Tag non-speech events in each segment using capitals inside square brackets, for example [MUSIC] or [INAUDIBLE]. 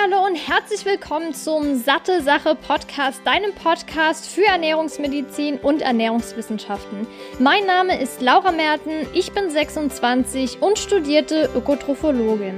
Hallo und herzlich willkommen zum Satte Sache Podcast, deinem Podcast für Ernährungsmedizin und Ernährungswissenschaften. Mein Name ist Laura Merten, ich bin 26 und studierte Ökotrophologin.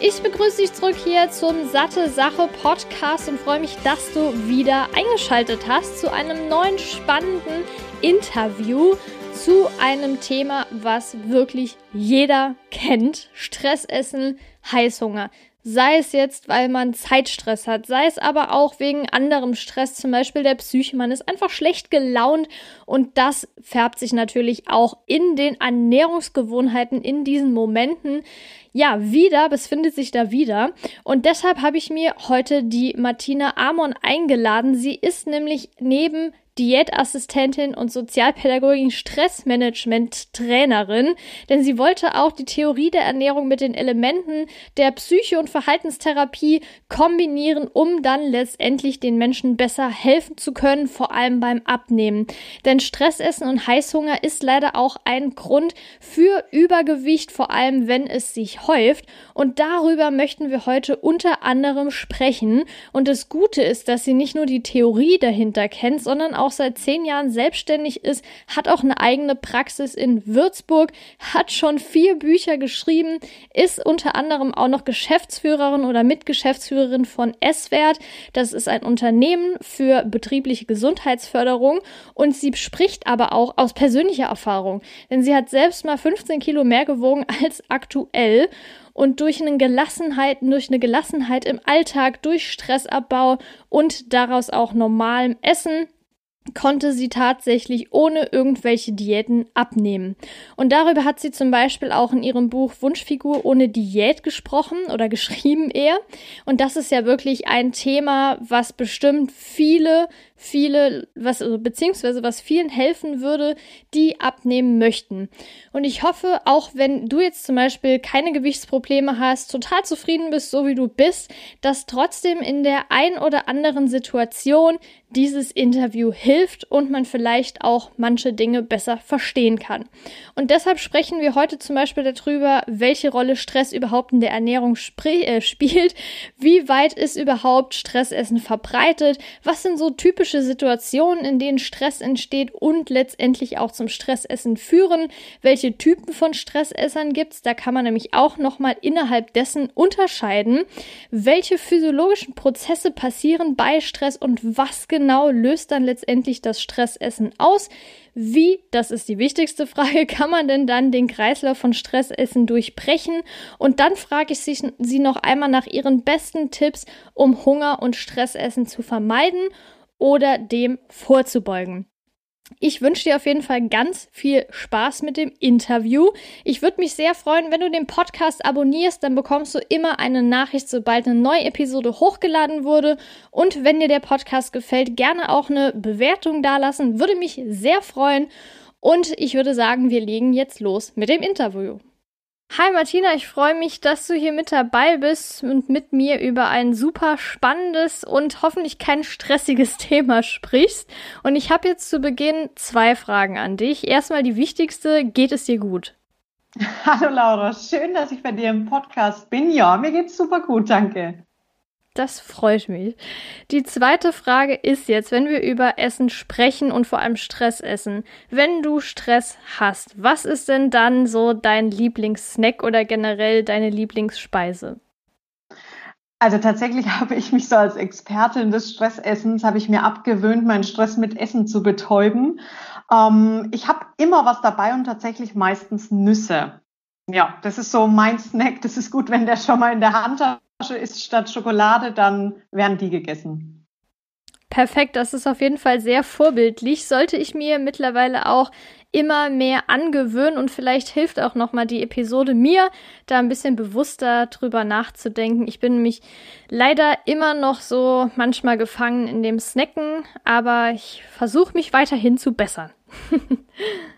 Ich begrüße dich zurück hier zum Satte Sache Podcast und freue mich, dass du wieder eingeschaltet hast zu einem neuen spannenden Interview zu einem Thema, was wirklich jeder kennt. Stressessen, Heißhunger. Sei es jetzt, weil man Zeitstress hat, sei es aber auch wegen anderem Stress, zum Beispiel der Psyche. Man ist einfach schlecht gelaunt und das färbt sich natürlich auch in den Ernährungsgewohnheiten in diesen Momenten. Ja, wieder, es findet sich da wieder. Und deshalb habe ich mir heute die Martina Amon eingeladen. Sie ist nämlich neben Diätassistentin und Sozialpädagogin Stressmanagement-Trainerin, denn sie wollte auch die Theorie der Ernährung mit den Elementen der Psyche- und Verhaltenstherapie kombinieren, um dann letztendlich den Menschen besser helfen zu können, vor allem beim Abnehmen. Denn Stressessen und Heißhunger ist leider auch ein Grund für Übergewicht, vor allem wenn es sich häuft. Und darüber möchten wir heute unter anderem sprechen. Und das Gute ist, dass sie nicht nur die Theorie dahinter kennt, sondern auch auch seit zehn Jahren selbstständig ist, hat auch eine eigene Praxis in Würzburg, hat schon vier Bücher geschrieben, ist unter anderem auch noch Geschäftsführerin oder Mitgeschäftsführerin von S-Wert. Das ist ein Unternehmen für betriebliche Gesundheitsförderung und sie spricht aber auch aus persönlicher Erfahrung, denn sie hat selbst mal 15 Kilo mehr gewogen als aktuell und durch eine Gelassenheit, durch eine Gelassenheit im Alltag, durch Stressabbau und daraus auch normalem Essen konnte sie tatsächlich ohne irgendwelche Diäten abnehmen. Und darüber hat sie zum Beispiel auch in ihrem Buch Wunschfigur ohne Diät gesprochen oder geschrieben eher. Und das ist ja wirklich ein Thema, was bestimmt viele viele, was, also beziehungsweise was vielen helfen würde, die abnehmen möchten. Und ich hoffe, auch wenn du jetzt zum Beispiel keine Gewichtsprobleme hast, total zufrieden bist, so wie du bist, dass trotzdem in der ein oder anderen Situation dieses Interview hilft und man vielleicht auch manche Dinge besser verstehen kann. Und deshalb sprechen wir heute zum Beispiel darüber, welche Rolle Stress überhaupt in der Ernährung äh, spielt, wie weit ist überhaupt Stressessen verbreitet, was sind so typische typische Situationen, in denen Stress entsteht und letztendlich auch zum Stressessen führen. Welche Typen von Stressessern gibt es? Da kann man nämlich auch nochmal innerhalb dessen unterscheiden, welche physiologischen Prozesse passieren bei Stress und was genau löst dann letztendlich das Stressessen aus. Wie, das ist die wichtigste Frage, [LAUGHS] kann man denn dann den Kreislauf von Stressessen durchbrechen? Und dann frage ich Sie noch einmal nach Ihren besten Tipps, um Hunger und Stressessen zu vermeiden oder dem vorzubeugen. Ich wünsche dir auf jeden Fall ganz viel Spaß mit dem Interview. Ich würde mich sehr freuen, wenn du den Podcast abonnierst, dann bekommst du immer eine Nachricht, sobald eine neue Episode hochgeladen wurde. Und wenn dir der Podcast gefällt, gerne auch eine Bewertung dalassen, würde mich sehr freuen. Und ich würde sagen, wir legen jetzt los mit dem Interview. Hi Martina, ich freue mich, dass du hier mit dabei bist und mit mir über ein super spannendes und hoffentlich kein stressiges [LAUGHS] Thema sprichst. Und ich habe jetzt zu Beginn zwei Fragen an dich. Erstmal die wichtigste, geht es dir gut? [LAUGHS] Hallo Laura, schön, dass ich bei dir im Podcast bin. Ja, mir geht's super gut, danke. Das freut mich. Die zweite Frage ist jetzt, wenn wir über Essen sprechen und vor allem Stress essen. Wenn du Stress hast, was ist denn dann so dein Lieblingssnack oder generell deine Lieblingsspeise? Also tatsächlich [LAUGHS] habe ich mich so als Expertin des Stressessens, habe ich mir abgewöhnt, meinen Stress mit Essen zu betäuben. Ähm, ich habe immer was dabei und tatsächlich meistens Nüsse. Ja, das ist so mein Snack. Das ist gut, wenn der schon mal in der Hand hat ist statt Schokolade, dann werden die gegessen. Perfekt, das ist auf jeden Fall sehr vorbildlich. Sollte ich mir mittlerweile auch immer mehr angewöhnen und vielleicht hilft auch noch mal die Episode mir, da ein bisschen bewusster drüber nachzudenken. Ich bin nämlich leider immer noch so manchmal gefangen in dem Snacken, aber ich versuche mich weiterhin zu bessern. [LAUGHS]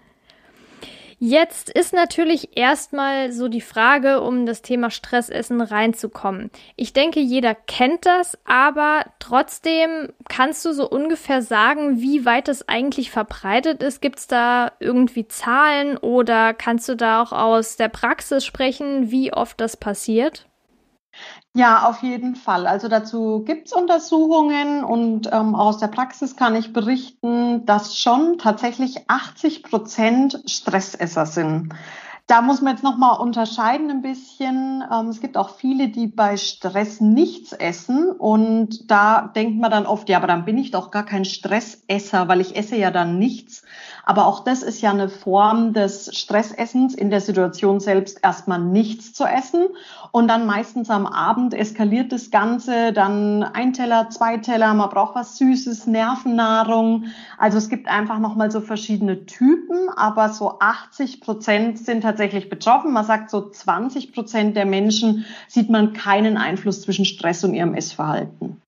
Jetzt ist natürlich erstmal so die Frage, um das Thema Stressessen reinzukommen. Ich denke, jeder kennt das, aber trotzdem kannst du so ungefähr sagen, wie weit es eigentlich verbreitet ist. Gibt es da irgendwie Zahlen oder kannst du da auch aus der Praxis sprechen, wie oft das passiert? Ja, auf jeden Fall. Also dazu gibt's Untersuchungen und ähm, aus der Praxis kann ich berichten, dass schon tatsächlich 80 Prozent Stressesser sind. Da muss man jetzt nochmal unterscheiden ein bisschen. Ähm, es gibt auch viele, die bei Stress nichts essen und da denkt man dann oft, ja, aber dann bin ich doch gar kein Stressesser, weil ich esse ja dann nichts. Aber auch das ist ja eine Form des Stressessens, in der Situation selbst erstmal nichts zu essen. Und dann meistens am Abend eskaliert das Ganze, dann ein Teller, zwei Teller, man braucht was Süßes, Nervennahrung. Also es gibt einfach nochmal so verschiedene Typen, aber so 80 Prozent sind tatsächlich betroffen. Man sagt so 20 Prozent der Menschen sieht man keinen Einfluss zwischen Stress und ihrem Essverhalten.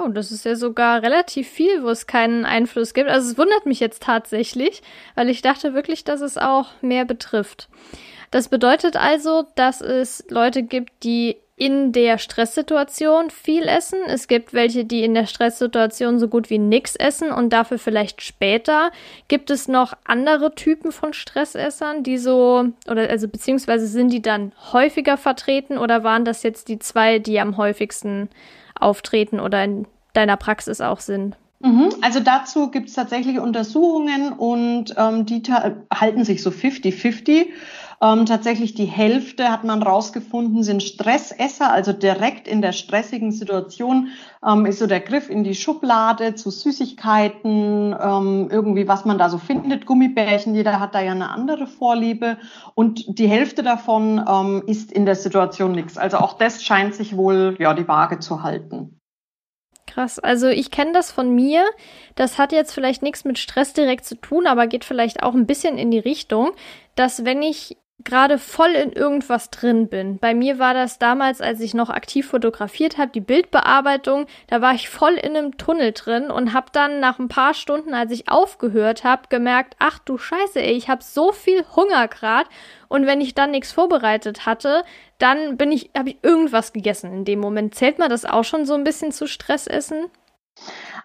Oh, das ist ja sogar relativ viel, wo es keinen Einfluss gibt. Also es wundert mich jetzt tatsächlich, weil ich dachte wirklich, dass es auch mehr betrifft. Das bedeutet also, dass es Leute gibt, die in der Stresssituation viel essen. Es gibt welche, die in der Stresssituation so gut wie nichts essen und dafür vielleicht später. Gibt es noch andere Typen von Stressessern, die so, oder also beziehungsweise sind die dann häufiger vertreten oder waren das jetzt die zwei, die am häufigsten auftreten oder in deiner Praxis auch sind? Mhm. Also dazu gibt es tatsächlich Untersuchungen und ähm, die halten sich so 50-50. Ähm, tatsächlich die Hälfte hat man rausgefunden, sind Stressesser, also direkt in der stressigen Situation ähm, ist so der Griff in die Schublade zu Süßigkeiten, ähm, irgendwie was man da so findet, Gummibärchen, jeder hat da ja eine andere Vorliebe und die Hälfte davon ähm, ist in der Situation nichts. Also auch das scheint sich wohl ja die Waage zu halten. Krass. Also ich kenne das von mir. Das hat jetzt vielleicht nichts mit Stress direkt zu tun, aber geht vielleicht auch ein bisschen in die Richtung, dass wenn ich gerade voll in irgendwas drin bin. Bei mir war das damals, als ich noch aktiv fotografiert habe, die Bildbearbeitung. Da war ich voll in einem Tunnel drin und habe dann nach ein paar Stunden, als ich aufgehört habe, gemerkt, ach du Scheiße, ey, ich habe so viel Hunger gerade und wenn ich dann nichts vorbereitet hatte, dann bin ich habe ich irgendwas gegessen in dem Moment. Zählt man das auch schon so ein bisschen zu Stressessen?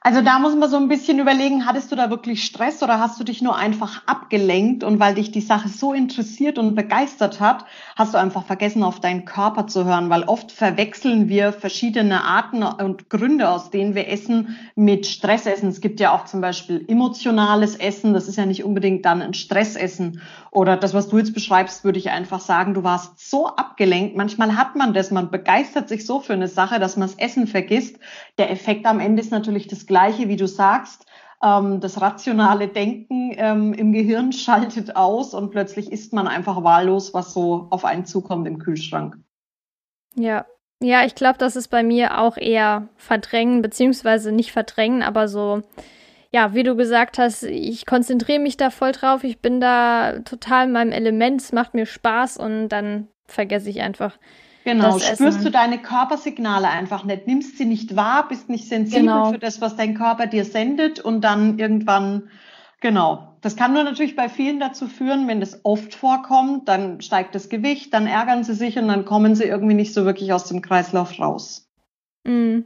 Also da muss man so ein bisschen überlegen, hattest du da wirklich Stress oder hast du dich nur einfach abgelenkt und weil dich die Sache so interessiert und begeistert hat, hast du einfach vergessen, auf deinen Körper zu hören, weil oft verwechseln wir verschiedene Arten und Gründe, aus denen wir essen, mit Stressessen. Es gibt ja auch zum Beispiel emotionales Essen, das ist ja nicht unbedingt dann ein Stressessen. Oder das, was du jetzt beschreibst, würde ich einfach sagen, du warst so abgelenkt. Manchmal hat man das, man begeistert sich so für eine Sache, dass man das Essen vergisst. Der Effekt am Ende ist natürlich das Gleiche, wie du sagst. Ähm, das rationale Denken ähm, im Gehirn schaltet aus und plötzlich isst man einfach wahllos, was so auf einen zukommt im Kühlschrank. Ja, ja, ich glaube, das ist bei mir auch eher verdrängen, beziehungsweise nicht verdrängen, aber so, ja, wie du gesagt hast, ich konzentriere mich da voll drauf, ich bin da total in meinem Element, es macht mir Spaß und dann vergesse ich einfach, Genau, spürst Essen. du deine Körpersignale einfach nicht, nimmst sie nicht wahr, bist nicht sensibel genau. für das, was dein Körper dir sendet und dann irgendwann, genau. Das kann nur natürlich bei vielen dazu führen, wenn das oft vorkommt, dann steigt das Gewicht, dann ärgern sie sich und dann kommen sie irgendwie nicht so wirklich aus dem Kreislauf raus. Mm.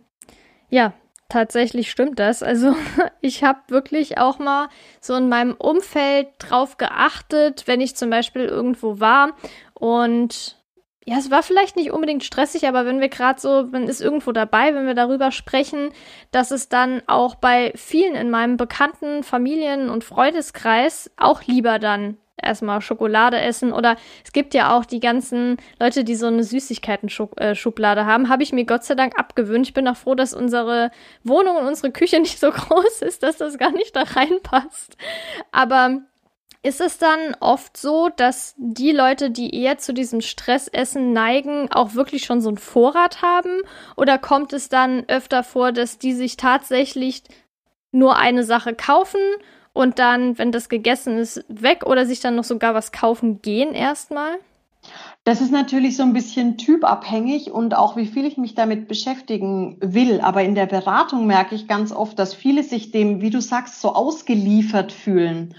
Ja, tatsächlich stimmt das. Also [LAUGHS] ich habe wirklich auch mal so in meinem Umfeld drauf geachtet, wenn ich zum Beispiel irgendwo war und ja, es war vielleicht nicht unbedingt stressig, aber wenn wir gerade so, man ist irgendwo dabei, wenn wir darüber sprechen, dass es dann auch bei vielen in meinem bekannten Familien- und Freundeskreis auch lieber dann erstmal Schokolade essen oder es gibt ja auch die ganzen Leute, die so eine Süßigkeiten-Schublade haben, habe ich mir Gott sei Dank abgewöhnt. Ich bin auch froh, dass unsere Wohnung und unsere Küche [LAUGHS] nicht so groß ist, dass das gar nicht da reinpasst. Aber ist es dann oft so, dass die Leute, die eher zu diesem Stressessen neigen, auch wirklich schon so einen Vorrat haben? Oder kommt es dann öfter vor, dass die sich tatsächlich nur eine Sache kaufen und dann, wenn das gegessen ist, weg oder sich dann noch sogar was kaufen gehen erstmal? Das ist natürlich so ein bisschen typabhängig und auch wie viel ich mich damit beschäftigen will. Aber in der Beratung merke ich ganz oft, dass viele sich dem, wie du sagst, so ausgeliefert fühlen.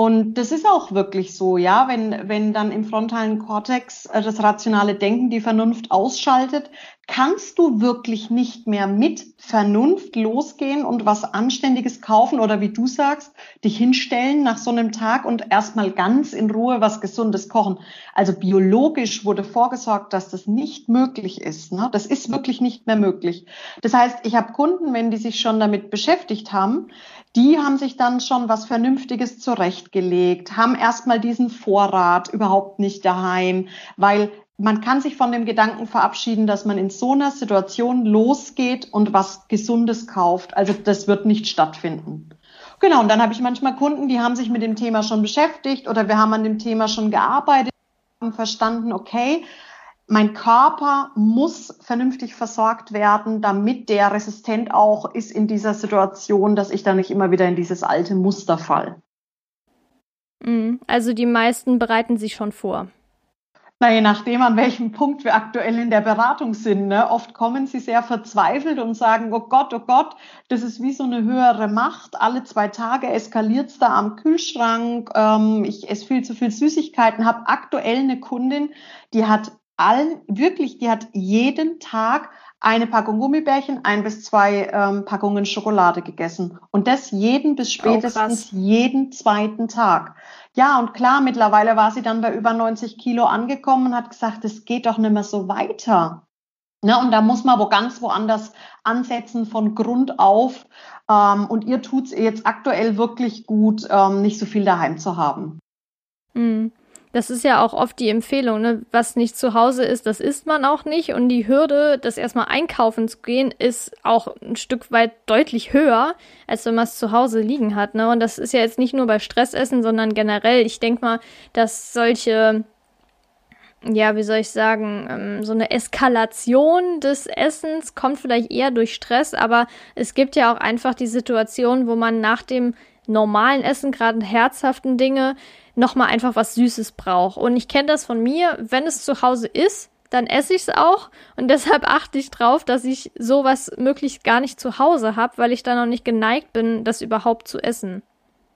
Und das ist auch wirklich so, ja, wenn, wenn dann im frontalen Kortex äh, das rationale Denken die Vernunft ausschaltet, kannst du wirklich nicht mehr mit Vernunft losgehen und was Anständiges kaufen oder wie du sagst, dich hinstellen nach so einem Tag und erstmal ganz in Ruhe was Gesundes kochen. Also biologisch wurde vorgesorgt, dass das nicht möglich ist. Ne? Das ist wirklich nicht mehr möglich. Das heißt, ich habe Kunden, wenn die sich schon damit beschäftigt haben, die haben sich dann schon was Vernünftiges zurechtgelegt, haben erstmal diesen Vorrat überhaupt nicht daheim, weil man kann sich von dem Gedanken verabschieden, dass man in so einer Situation losgeht und was Gesundes kauft. Also das wird nicht stattfinden. Genau, und dann habe ich manchmal Kunden, die haben sich mit dem Thema schon beschäftigt oder wir haben an dem Thema schon gearbeitet, haben verstanden, okay, mein Körper muss vernünftig versorgt werden, damit der resistent auch ist in dieser Situation, dass ich da nicht immer wieder in dieses alte Muster fall. Mhm. Also die meisten bereiten sich schon vor. Na, je nachdem, an welchem Punkt wir aktuell in der Beratung sind. Ne? Oft kommen sie sehr verzweifelt und sagen, oh Gott, oh Gott, das ist wie so eine höhere Macht. Alle zwei Tage eskaliert es da am Kühlschrank. Ähm, ich esse viel zu viel Süßigkeiten. Habe aktuell eine Kundin, die hat allen, wirklich, die hat jeden Tag eine Packung Gummibärchen, ein bis zwei ähm, Packungen Schokolade gegessen. Und das jeden bis spätestens oh, jeden zweiten Tag. Ja, und klar, mittlerweile war sie dann bei über 90 Kilo angekommen und hat gesagt, es geht doch nicht mehr so weiter. Ne, und da muss man wo ganz woanders ansetzen von Grund auf. Ähm, und ihr tut es jetzt aktuell wirklich gut, ähm, nicht so viel daheim zu haben. Mhm. Das ist ja auch oft die Empfehlung, ne? was nicht zu Hause ist, das isst man auch nicht. Und die Hürde, das erstmal einkaufen zu gehen, ist auch ein Stück weit deutlich höher, als wenn man es zu Hause liegen hat. Ne? Und das ist ja jetzt nicht nur bei Stressessen, sondern generell. Ich denke mal, dass solche, ja, wie soll ich sagen, ähm, so eine Eskalation des Essens kommt vielleicht eher durch Stress, aber es gibt ja auch einfach die Situation, wo man nach dem normalen Essen, gerade herzhaften Dinge, nochmal einfach was Süßes brauche. Und ich kenne das von mir, wenn es zu Hause ist, dann esse ich es auch. Und deshalb achte ich drauf, dass ich sowas möglichst gar nicht zu Hause habe, weil ich da noch nicht geneigt bin, das überhaupt zu essen.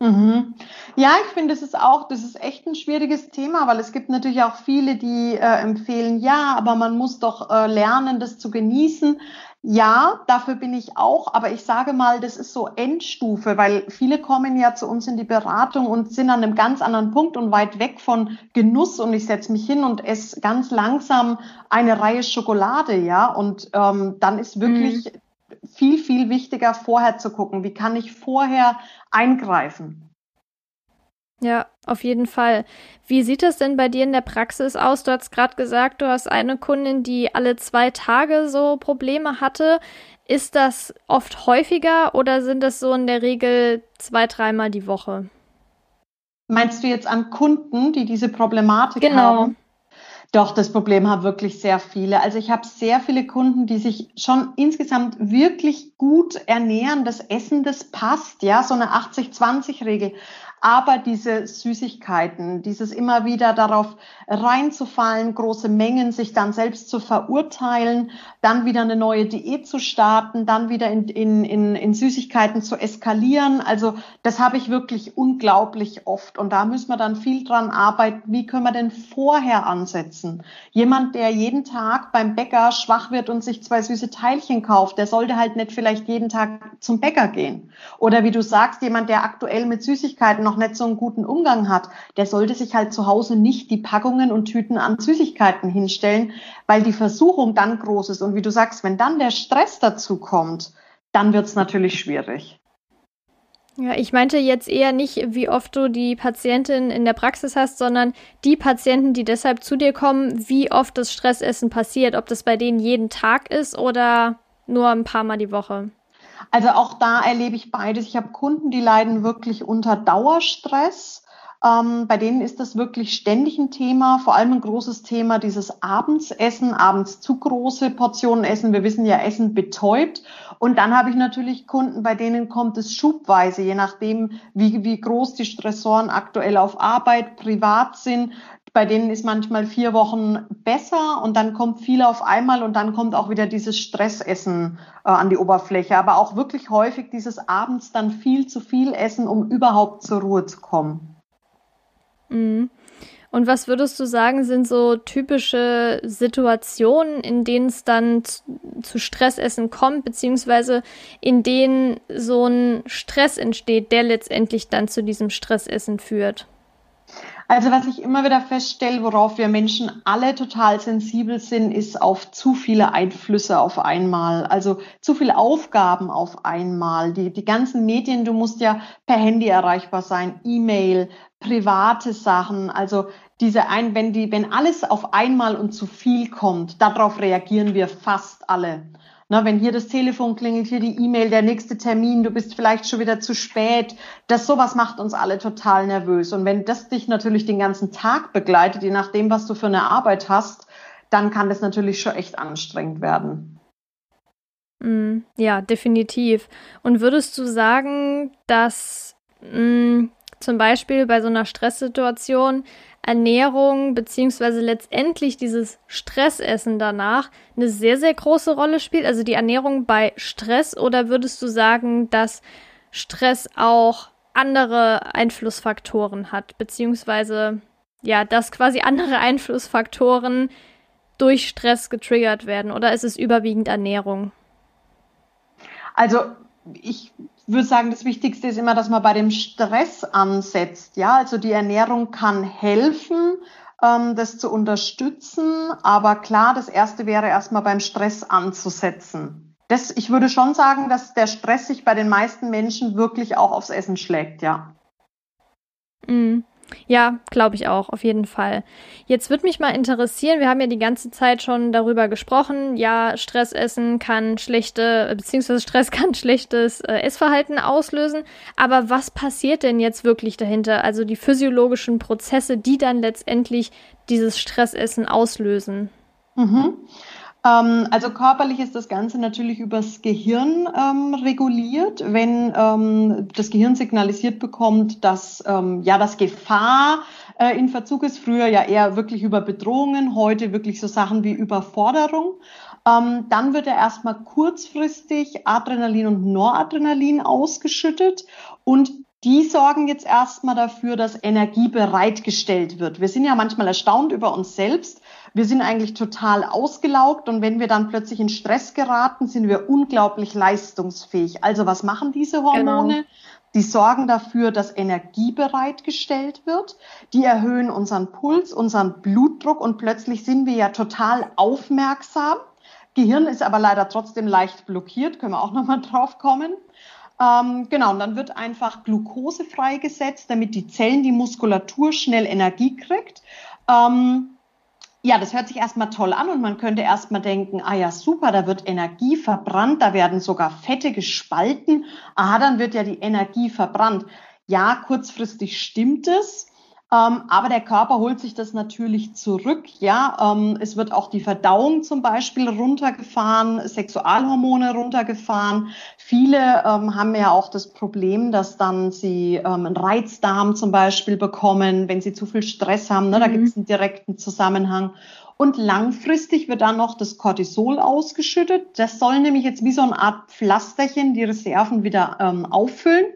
Mhm. Ja, ich finde, das ist auch, das ist echt ein schwieriges Thema, weil es gibt natürlich auch viele, die äh, empfehlen, ja, aber man muss doch äh, lernen, das zu genießen. Ja, dafür bin ich auch, aber ich sage mal, das ist so Endstufe, weil viele kommen ja zu uns in die Beratung und sind an einem ganz anderen Punkt und weit weg von Genuss und ich setze mich hin und esse ganz langsam eine Reihe Schokolade, ja, und ähm, dann ist wirklich mhm. viel, viel wichtiger, vorher zu gucken, wie kann ich vorher eingreifen. Ja, auf jeden Fall. Wie sieht es denn bei dir in der Praxis aus? Du hast gerade gesagt, du hast eine Kundin, die alle zwei Tage so Probleme hatte. Ist das oft häufiger oder sind es so in der Regel zwei, dreimal die Woche? Meinst du jetzt an Kunden, die diese Problematik genau. haben? Doch, das Problem haben wirklich sehr viele. Also ich habe sehr viele Kunden, die sich schon insgesamt wirklich gut ernähren. Das Essen, das passt, ja, so eine 80-20-Regel. Aber diese Süßigkeiten, dieses immer wieder darauf reinzufallen, große Mengen, sich dann selbst zu verurteilen, dann wieder eine neue Diät zu starten, dann wieder in, in, in, in Süßigkeiten zu eskalieren. Also das habe ich wirklich unglaublich oft. Und da müssen wir dann viel dran arbeiten. Wie können wir denn vorher ansetzen? Jemand, der jeden Tag beim Bäcker schwach wird und sich zwei süße Teilchen kauft, der sollte halt nicht vielleicht jeden Tag zum Bäcker gehen. Oder wie du sagst, jemand, der aktuell mit Süßigkeiten noch noch nicht so einen guten Umgang hat, der sollte sich halt zu Hause nicht die Packungen und Tüten an Süßigkeiten hinstellen, weil die Versuchung dann groß ist. Und wie du sagst, wenn dann der Stress dazu kommt, dann wird es natürlich schwierig. Ja, ich meinte jetzt eher nicht, wie oft du die Patientin in der Praxis hast, sondern die Patienten, die deshalb zu dir kommen, wie oft das Stressessen passiert, ob das bei denen jeden Tag ist oder nur ein paar Mal die Woche. Also auch da erlebe ich beides. Ich habe Kunden, die leiden wirklich unter Dauerstress. Ähm, bei denen ist das wirklich ständig ein Thema, vor allem ein großes Thema, dieses Abendsessen, abends zu große Portionen essen. Wir wissen ja, Essen betäubt. Und dann habe ich natürlich Kunden, bei denen kommt es schubweise, je nachdem, wie, wie groß die Stressoren aktuell auf Arbeit, privat sind, bei denen ist manchmal vier Wochen besser und dann kommt viel auf einmal und dann kommt auch wieder dieses Stressessen äh, an die Oberfläche. Aber auch wirklich häufig dieses abends dann viel zu viel essen, um überhaupt zur Ruhe zu kommen. Mhm. Und was würdest du sagen, sind so typische Situationen, in denen es dann zu Stressessen kommt, beziehungsweise in denen so ein Stress entsteht, der letztendlich dann zu diesem Stressessen führt? Also was ich immer wieder feststelle, worauf wir Menschen alle total sensibel sind, ist auf zu viele Einflüsse auf einmal. Also zu viele Aufgaben auf einmal. Die, die ganzen Medien, du musst ja per Handy erreichbar sein, E-Mail, private Sachen. Also diese ein, wenn die, wenn alles auf einmal und zu viel kommt, darauf reagieren wir fast alle. Na, wenn hier das Telefon klingelt, hier die E-Mail, der nächste Termin, du bist vielleicht schon wieder zu spät. Das sowas macht uns alle total nervös. Und wenn das dich natürlich den ganzen Tag begleitet, je nachdem, was du für eine Arbeit hast, dann kann das natürlich schon echt anstrengend werden. Mm, ja, definitiv. Und würdest du sagen, dass mm, zum Beispiel bei so einer Stresssituation Ernährung beziehungsweise letztendlich dieses Stressessen danach eine sehr, sehr große Rolle spielt? Also die Ernährung bei Stress oder würdest du sagen, dass Stress auch andere Einflussfaktoren hat, beziehungsweise ja, dass quasi andere Einflussfaktoren durch Stress getriggert werden oder ist es überwiegend Ernährung? Also ich würde sagen, das Wichtigste ist immer, dass man bei dem Stress ansetzt. Ja, also die Ernährung kann helfen, ähm, das zu unterstützen. Aber klar, das erste wäre erstmal beim Stress anzusetzen. Das, ich würde schon sagen, dass der Stress sich bei den meisten Menschen wirklich auch aufs Essen schlägt, ja. Mhm. Ja, glaube ich auch, auf jeden Fall. Jetzt würde mich mal interessieren, wir haben ja die ganze Zeit schon darüber gesprochen, ja, Stressessen kann schlechte, beziehungsweise Stress [LAUGHS] kann schlechtes äh, Essverhalten auslösen, aber was passiert denn jetzt wirklich dahinter? Also die physiologischen Prozesse, die dann letztendlich dieses Stressessen auslösen. Mhm. Ähm, also körperlich ist das Ganze natürlich übers Gehirn ähm, reguliert. Wenn ähm, das Gehirn signalisiert bekommt, dass ähm, ja das Gefahr äh, in Verzug ist, früher ja eher wirklich über Bedrohungen, heute wirklich so Sachen wie Überforderung, ähm, dann wird er erstmal kurzfristig Adrenalin und Noradrenalin ausgeschüttet und die sorgen jetzt erstmal dafür, dass Energie bereitgestellt wird. Wir sind ja manchmal erstaunt über uns selbst, wir sind eigentlich total ausgelaugt und wenn wir dann plötzlich in Stress geraten, sind wir unglaublich leistungsfähig. Also was machen diese Hormone? Genau. Die sorgen dafür, dass Energie bereitgestellt wird. Die erhöhen unseren Puls, unseren Blutdruck und plötzlich sind wir ja total aufmerksam. Gehirn ist aber leider trotzdem leicht blockiert, können wir auch nochmal [LAUGHS] drauf kommen. Ähm, genau, und dann wird einfach Glucose freigesetzt, damit die Zellen, die Muskulatur schnell Energie kriegt. Ähm, ja, das hört sich erstmal toll an und man könnte erstmal denken, ah ja, super, da wird Energie verbrannt, da werden sogar Fette gespalten. Aha, dann wird ja die Energie verbrannt. Ja, kurzfristig stimmt es. Ähm, aber der Körper holt sich das natürlich zurück. Ja, ähm, es wird auch die Verdauung zum Beispiel runtergefahren, Sexualhormone runtergefahren. Viele ähm, haben ja auch das Problem, dass dann sie einen Reizdarm zum Beispiel bekommen, wenn sie zu viel Stress haben. Ne? Da mhm. gibt es einen direkten Zusammenhang. Und langfristig wird dann noch das Cortisol ausgeschüttet. Das soll nämlich jetzt wie so eine Art Pflasterchen die Reserven wieder ähm, auffüllen.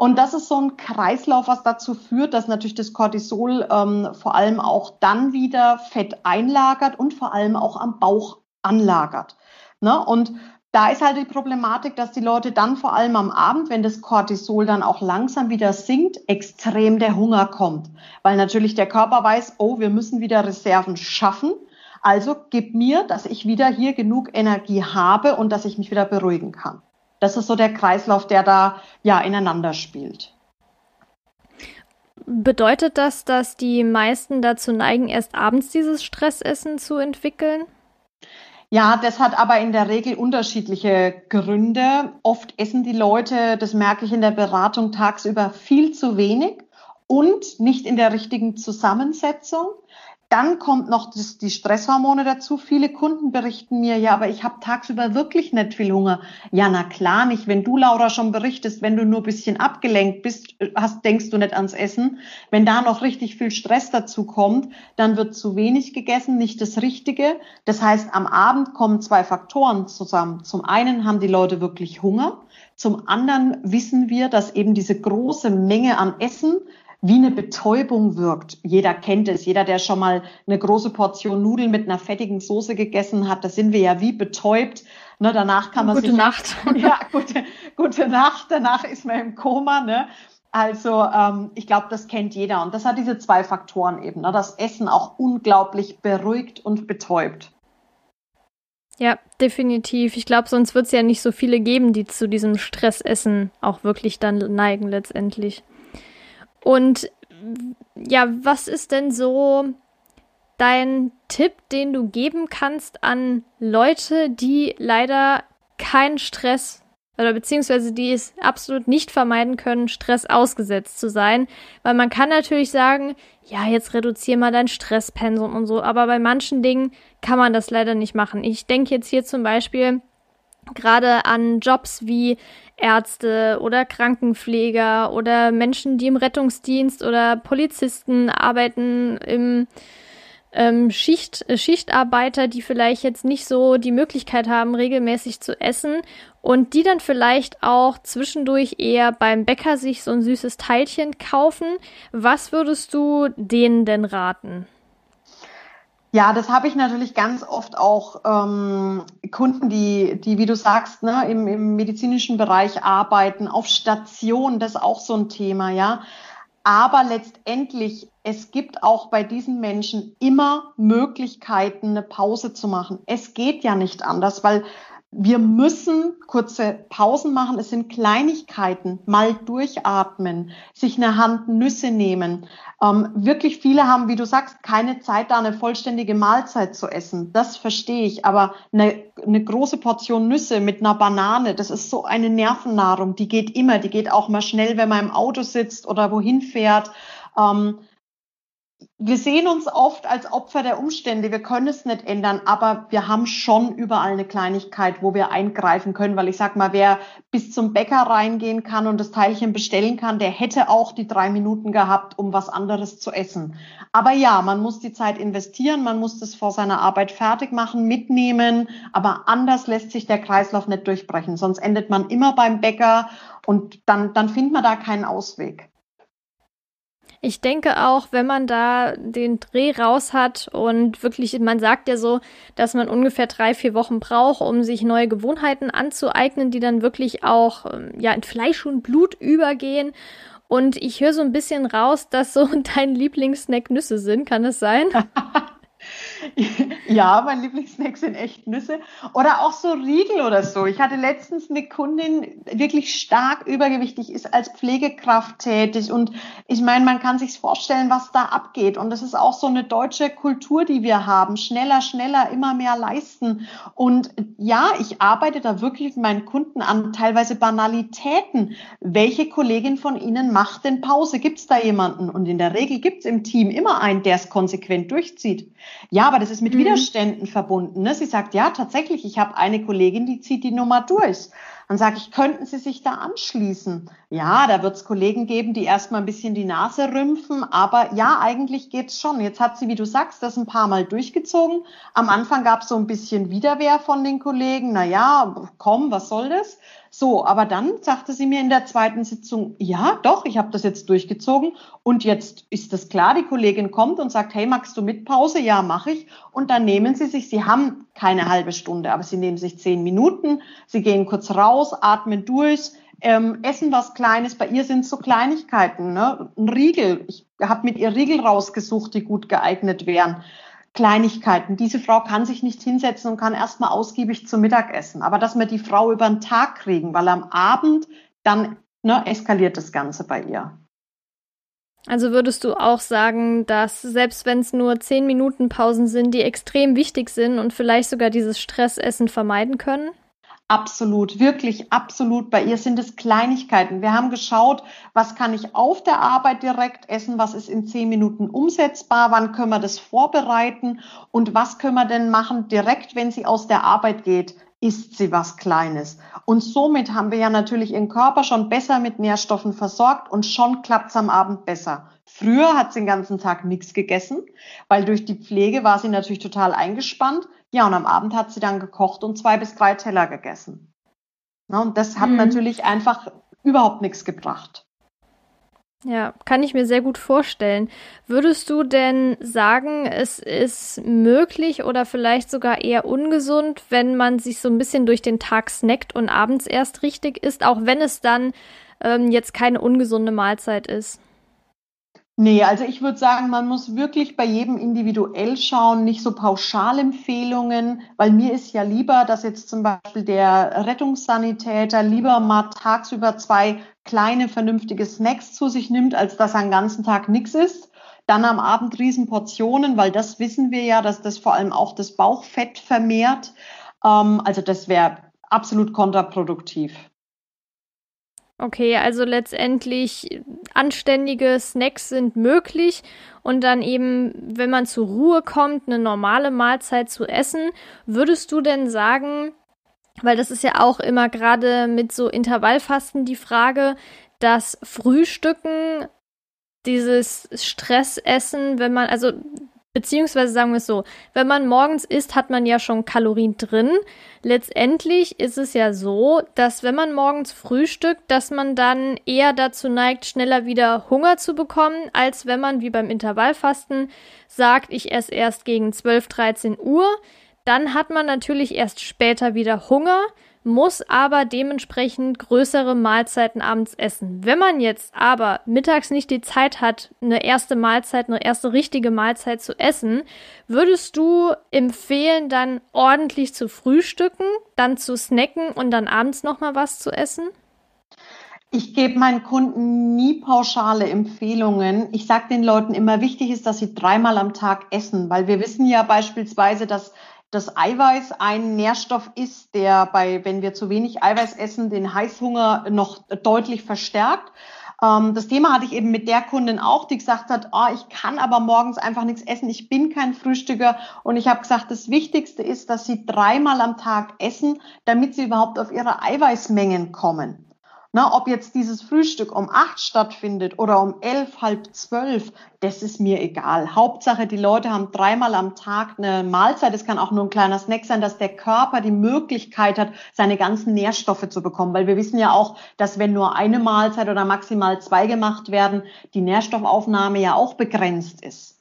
Und das ist so ein Kreislauf, was dazu führt, dass natürlich das Cortisol ähm, vor allem auch dann wieder Fett einlagert und vor allem auch am Bauch anlagert. Ne? Und da ist halt die Problematik, dass die Leute dann vor allem am Abend, wenn das Cortisol dann auch langsam wieder sinkt, extrem der Hunger kommt. Weil natürlich der Körper weiß, oh, wir müssen wieder Reserven schaffen. Also gib mir, dass ich wieder hier genug Energie habe und dass ich mich wieder beruhigen kann. Das ist so der Kreislauf, der da ja ineinander spielt. Bedeutet das, dass die meisten dazu neigen, erst abends dieses Stressessen zu entwickeln? Ja, das hat aber in der Regel unterschiedliche Gründe. Oft essen die Leute, das merke ich in der Beratung tagsüber, viel zu wenig und nicht in der richtigen Zusammensetzung. Dann kommt noch das, die Stresshormone dazu. Viele Kunden berichten mir, ja, aber ich habe tagsüber wirklich nicht viel Hunger. Ja, na klar nicht. Wenn du, Laura, schon berichtest, wenn du nur bisschen abgelenkt bist, hast, denkst du nicht ans Essen. Wenn da noch richtig viel Stress dazu kommt, dann wird zu wenig gegessen, nicht das Richtige. Das heißt, am Abend kommen zwei Faktoren zusammen. Zum einen haben die Leute wirklich Hunger. Zum anderen wissen wir, dass eben diese große Menge an Essen wie eine Betäubung wirkt. Jeder kennt es. Jeder, der schon mal eine große Portion Nudeln mit einer fettigen Soße gegessen hat, da sind wir ja wie betäubt. Ne, danach kann man gute sich. Nacht. [LAUGHS] Ja, gute, gute Nacht. Danach ist man im Koma. Ne? Also ähm, ich glaube, das kennt jeder. Und das hat diese zwei Faktoren eben. Ne? Das Essen auch unglaublich beruhigt und betäubt. Ja, definitiv. Ich glaube, sonst wird es ja nicht so viele geben, die zu diesem Stressessen auch wirklich dann neigen letztendlich. Und ja, was ist denn so dein Tipp, den du geben kannst an Leute, die leider keinen Stress oder beziehungsweise die es absolut nicht vermeiden können, Stress ausgesetzt zu sein. Weil man kann natürlich sagen, ja, jetzt reduziere mal dein Stresspensum und so, aber bei manchen Dingen kann man das leider nicht machen. Ich denke jetzt hier zum Beispiel gerade an Jobs wie Ärzte oder Krankenpfleger oder Menschen, die im Rettungsdienst oder Polizisten arbeiten im ähm, Schicht, äh, Schichtarbeiter, die vielleicht jetzt nicht so die Möglichkeit haben, regelmäßig zu essen und die dann vielleicht auch zwischendurch eher beim Bäcker sich so ein süßes Teilchen kaufen. Was würdest du denen denn raten? Ja, das habe ich natürlich ganz oft auch ähm, Kunden, die, die, wie du sagst, ne, im, im medizinischen Bereich arbeiten, auf Station, das ist auch so ein Thema, ja. Aber letztendlich, es gibt auch bei diesen Menschen immer Möglichkeiten, eine Pause zu machen. Es geht ja nicht anders, weil wir müssen kurze Pausen machen. Es sind Kleinigkeiten, mal durchatmen, sich eine Hand Nüsse nehmen. Ähm, wirklich viele haben, wie du sagst, keine Zeit, da eine vollständige Mahlzeit zu essen. Das verstehe ich. Aber eine, eine große Portion Nüsse mit einer Banane, das ist so eine Nervennahrung. Die geht immer. Die geht auch mal schnell, wenn man im Auto sitzt oder wohin fährt. Ähm, wir sehen uns oft als Opfer der Umstände. Wir können es nicht ändern, aber wir haben schon überall eine Kleinigkeit, wo wir eingreifen können, weil ich sag mal, wer bis zum Bäcker reingehen kann und das Teilchen bestellen kann, der hätte auch die drei Minuten gehabt, um was anderes zu essen. Aber ja, man muss die Zeit investieren, man muss das vor seiner Arbeit fertig machen, mitnehmen, aber anders lässt sich der Kreislauf nicht durchbrechen. Sonst endet man immer beim Bäcker und dann, dann findet man da keinen Ausweg. Ich denke auch, wenn man da den Dreh raus hat und wirklich, man sagt ja so, dass man ungefähr drei, vier Wochen braucht, um sich neue Gewohnheiten anzueignen, die dann wirklich auch ähm, ja, in Fleisch und Blut übergehen. Und ich höre so ein bisschen raus, dass so [LAUGHS] dein Lieblingssnack Nüsse sind. Kann es sein? [LAUGHS] [LAUGHS] Ja, mein Lieblingssnack sind echt Nüsse. Oder auch so Riegel oder so. Ich hatte letztens eine Kundin, wirklich stark übergewichtig ist, als Pflegekraft tätig. Und ich meine, man kann sich vorstellen, was da abgeht. Und das ist auch so eine deutsche Kultur, die wir haben. Schneller, schneller, immer mehr leisten. Und ja, ich arbeite da wirklich mit meinen Kunden an teilweise Banalitäten. Welche Kollegin von Ihnen macht denn Pause? Gibt es da jemanden? Und in der Regel gibt es im Team immer einen, der es konsequent durchzieht. Ja, aber das ist mit mhm. Widerständen verbunden. Ne? Sie sagt, ja, tatsächlich, ich habe eine Kollegin, die zieht die Nummer durch. Dann sage ich, könnten Sie sich da anschließen? Ja, da wird es Kollegen geben, die erstmal ein bisschen die Nase rümpfen, aber ja, eigentlich geht's schon. Jetzt hat sie, wie du sagst, das ein paar Mal durchgezogen. Am Anfang gab es so ein bisschen Widerwehr von den Kollegen. Na ja, komm, was soll das? So, aber dann sagte sie mir in der zweiten Sitzung, ja, doch, ich habe das jetzt durchgezogen und jetzt ist das klar, die Kollegin kommt und sagt, hey, magst du mit Pause? Ja, mache ich. Und dann nehmen sie sich, sie haben keine halbe Stunde, aber sie nehmen sich zehn Minuten, sie gehen kurz raus, atmen durch, ähm, essen was Kleines. Bei ihr sind so Kleinigkeiten, ne? ein Riegel. Ich habe mit ihr Riegel rausgesucht, die gut geeignet wären. Kleinigkeiten. Diese Frau kann sich nicht hinsetzen und kann erstmal ausgiebig zum Mittagessen. Aber dass wir die Frau über den Tag kriegen, weil am Abend dann ne, eskaliert das Ganze bei ihr. Also würdest du auch sagen, dass selbst wenn es nur zehn Minuten Pausen sind, die extrem wichtig sind und vielleicht sogar dieses Stressessen vermeiden können? Absolut, wirklich absolut. Bei ihr sind es Kleinigkeiten. Wir haben geschaut, was kann ich auf der Arbeit direkt essen, was ist in zehn Minuten umsetzbar, wann können wir das vorbereiten und was können wir denn machen direkt, wenn sie aus der Arbeit geht isst sie was Kleines. Und somit haben wir ja natürlich ihren Körper schon besser mit Nährstoffen versorgt und schon klappt's am Abend besser. Früher hat sie den ganzen Tag nichts gegessen, weil durch die Pflege war sie natürlich total eingespannt. Ja, und am Abend hat sie dann gekocht und zwei bis drei Teller gegessen. Ja, und das hat mhm. natürlich einfach überhaupt nichts gebracht. Ja, kann ich mir sehr gut vorstellen. Würdest du denn sagen, es ist möglich oder vielleicht sogar eher ungesund, wenn man sich so ein bisschen durch den Tag snackt und abends erst richtig isst, auch wenn es dann ähm, jetzt keine ungesunde Mahlzeit ist? Nee, also ich würde sagen, man muss wirklich bei jedem individuell schauen, nicht so Pauschalempfehlungen, weil mir ist ja lieber, dass jetzt zum Beispiel der Rettungssanitäter lieber mal tagsüber zwei kleine vernünftige Snacks zu sich nimmt, als dass er den ganzen Tag nichts isst. Dann am Abend Riesenportionen, weil das wissen wir ja, dass das vor allem auch das Bauchfett vermehrt. Ähm, also das wäre absolut kontraproduktiv. Okay, also letztendlich anständige Snacks sind möglich und dann eben, wenn man zur Ruhe kommt, eine normale Mahlzeit zu essen. Würdest du denn sagen, weil das ist ja auch immer gerade mit so Intervallfasten die Frage, dass Frühstücken dieses Stressessen, wenn man, also Beziehungsweise sagen wir es so, wenn man morgens isst, hat man ja schon Kalorien drin. Letztendlich ist es ja so, dass wenn man morgens frühstückt, dass man dann eher dazu neigt, schneller wieder Hunger zu bekommen, als wenn man wie beim Intervallfasten sagt, ich esse erst gegen 12, 13 Uhr. Dann hat man natürlich erst später wieder Hunger muss aber dementsprechend größere Mahlzeiten abends essen. Wenn man jetzt aber mittags nicht die Zeit hat, eine erste Mahlzeit, eine erste richtige Mahlzeit zu essen, würdest du empfehlen, dann ordentlich zu frühstücken, dann zu snacken und dann abends nochmal was zu essen? Ich gebe meinen Kunden nie pauschale Empfehlungen. Ich sage den Leuten immer, wichtig ist, dass sie dreimal am Tag essen, weil wir wissen ja beispielsweise, dass das Eiweiß ein Nährstoff ist, der bei, wenn wir zu wenig Eiweiß essen, den Heißhunger noch deutlich verstärkt. Ähm, das Thema hatte ich eben mit der Kundin auch, die gesagt hat, oh, ich kann aber morgens einfach nichts essen, ich bin kein Frühstücker. Und ich habe gesagt, das Wichtigste ist, dass sie dreimal am Tag essen, damit sie überhaupt auf ihre Eiweißmengen kommen. Na, ob jetzt dieses Frühstück um acht stattfindet oder um elf, halb zwölf, das ist mir egal. Hauptsache, die Leute haben dreimal am Tag eine Mahlzeit. Es kann auch nur ein kleiner Snack sein, dass der Körper die Möglichkeit hat, seine ganzen Nährstoffe zu bekommen. Weil wir wissen ja auch, dass wenn nur eine Mahlzeit oder maximal zwei gemacht werden, die Nährstoffaufnahme ja auch begrenzt ist.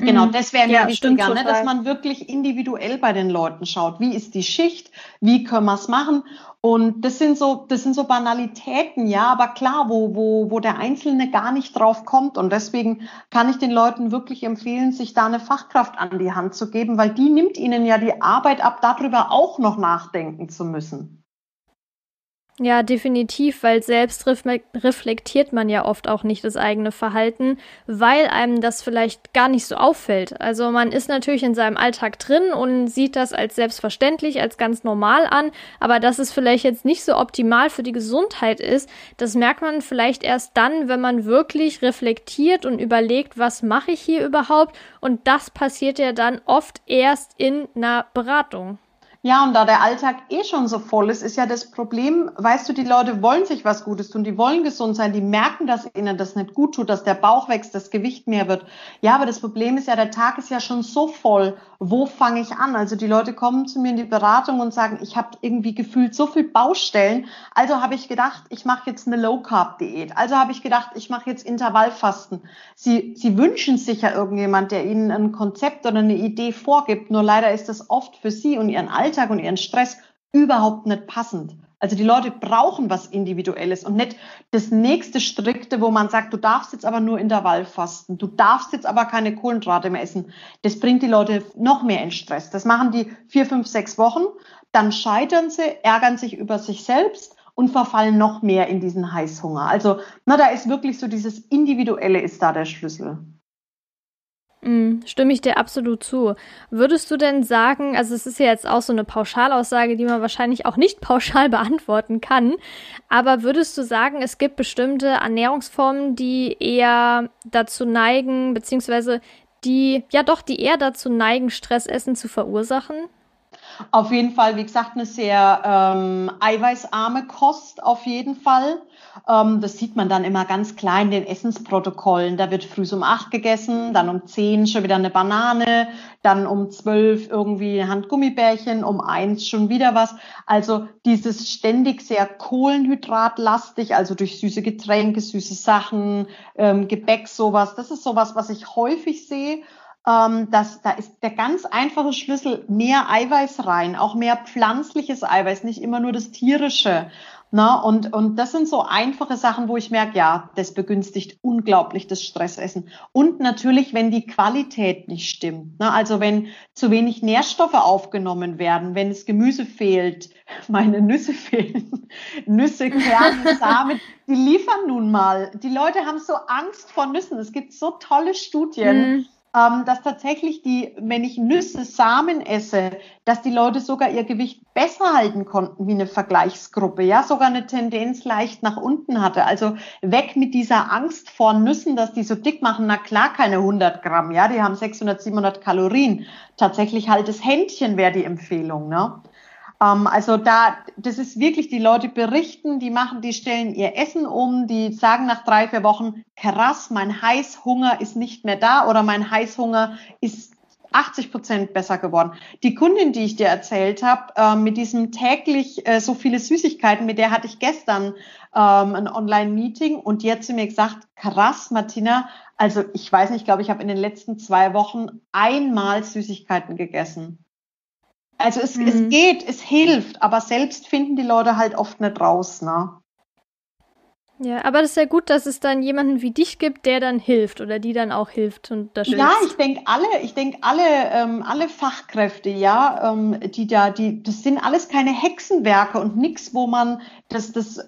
Genau, mhm. das wäre mir ja, wichtiger, ne, dass man wirklich individuell bei den Leuten schaut. Wie ist die Schicht? Wie können wir es machen? Und das sind so, das sind so Banalitäten, ja, aber klar, wo, wo, wo der Einzelne gar nicht drauf kommt. Und deswegen kann ich den Leuten wirklich empfehlen, sich da eine Fachkraft an die Hand zu geben, weil die nimmt ihnen ja die Arbeit ab, darüber auch noch nachdenken zu müssen. Ja, definitiv, weil selbst reflektiert man ja oft auch nicht das eigene Verhalten, weil einem das vielleicht gar nicht so auffällt. Also man ist natürlich in seinem Alltag drin und sieht das als selbstverständlich, als ganz normal an, aber dass es vielleicht jetzt nicht so optimal für die Gesundheit ist, das merkt man vielleicht erst dann, wenn man wirklich reflektiert und überlegt, was mache ich hier überhaupt und das passiert ja dann oft erst in einer Beratung. Ja, und da der Alltag eh schon so voll ist, ist ja das Problem, weißt du, die Leute wollen sich was Gutes tun, die wollen gesund sein, die merken, dass ihnen das nicht gut tut, dass der Bauch wächst, das Gewicht mehr wird. Ja, aber das Problem ist ja, der Tag ist ja schon so voll. Wo fange ich an? Also die Leute kommen zu mir in die Beratung und sagen, ich habe irgendwie gefühlt so viel Baustellen. Also habe ich gedacht, ich mache jetzt eine Low Carb Diät. Also habe ich gedacht, ich mache jetzt Intervallfasten. Sie, sie wünschen sich ja irgendjemand, der ihnen ein Konzept oder eine Idee vorgibt. Nur leider ist das oft für sie und ihren Alltag Alltag und ihren Stress überhaupt nicht passend. Also die Leute brauchen was Individuelles und nicht das nächste Strikte, wo man sagt, du darfst jetzt aber nur Intervall fasten, du darfst jetzt aber keine Kohlenhydrate mehr essen. Das bringt die Leute noch mehr in Stress. Das machen die vier, fünf, sechs Wochen, dann scheitern sie, ärgern sich über sich selbst und verfallen noch mehr in diesen Heißhunger. Also na, da ist wirklich so dieses Individuelle ist da der Schlüssel. Mm, stimme ich dir absolut zu. Würdest du denn sagen, also es ist ja jetzt auch so eine Pauschalaussage, die man wahrscheinlich auch nicht [LAUGHS] pauschal beantworten kann, aber würdest du sagen, es gibt bestimmte Ernährungsformen, die eher dazu neigen, beziehungsweise die, ja doch, die eher dazu neigen, Stressessen zu verursachen? Auf jeden Fall, wie gesagt, eine sehr ähm, eiweißarme Kost auf jeden Fall. Ähm, das sieht man dann immer ganz klein in den Essensprotokollen. Da wird früh um acht gegessen, dann um zehn schon wieder eine Banane, dann um zwölf irgendwie ein Handgummibärchen, um eins schon wieder was. Also dieses ständig sehr kohlenhydratlastig, also durch süße Getränke, süße Sachen, ähm, Gebäck, sowas. Das ist sowas, was ich häufig sehe. Ähm, das, da ist der ganz einfache Schlüssel mehr Eiweiß rein, auch mehr pflanzliches Eiweiß, nicht immer nur das tierische. Na, und, und das sind so einfache Sachen, wo ich merke, ja, das begünstigt unglaublich das Stressessen. Und natürlich, wenn die Qualität nicht stimmt. Na, also wenn zu wenig Nährstoffe aufgenommen werden, wenn das Gemüse fehlt, [LAUGHS] meine Nüsse fehlen, [LAUGHS] Nüsse, Kerne, [LAUGHS] Samen, die liefern nun mal. Die Leute haben so Angst vor Nüssen. Es gibt so tolle Studien. Mm ähm, dass tatsächlich die, wenn ich Nüsse, Samen esse, dass die Leute sogar ihr Gewicht besser halten konnten wie eine Vergleichsgruppe, ja, sogar eine Tendenz leicht nach unten hatte. Also weg mit dieser Angst vor Nüssen, dass die so dick machen. Na klar, keine 100 Gramm, ja, die haben 600, 700 Kalorien. Tatsächlich halt das Händchen wäre die Empfehlung, ne? Ähm, also da, das ist wirklich, die Leute berichten, die machen, die stellen ihr Essen um, die sagen nach drei, vier Wochen, krass, mein Heißhunger ist nicht mehr da oder mein Heißhunger ist 80 Prozent besser geworden. Die Kundin, die ich dir erzählt habe, äh, mit diesem täglich äh, so viele Süßigkeiten, mit der hatte ich gestern ähm, ein Online-Meeting und die hat zu mir gesagt, krass, Martina, also ich weiß nicht, ich glaube, ich habe in den letzten zwei Wochen einmal Süßigkeiten gegessen. Also es, mhm. es geht, es hilft, aber selbst finden die Leute halt oft nicht raus, ne? Ja, aber das ist ja gut, dass es dann jemanden wie dich gibt, der dann hilft oder die dann auch hilft und unterstützt. Ja, ich denke alle, ich denke alle, ähm, alle Fachkräfte, ja, ähm, die da, die, das sind alles keine Hexenwerke und nichts, wo man das, das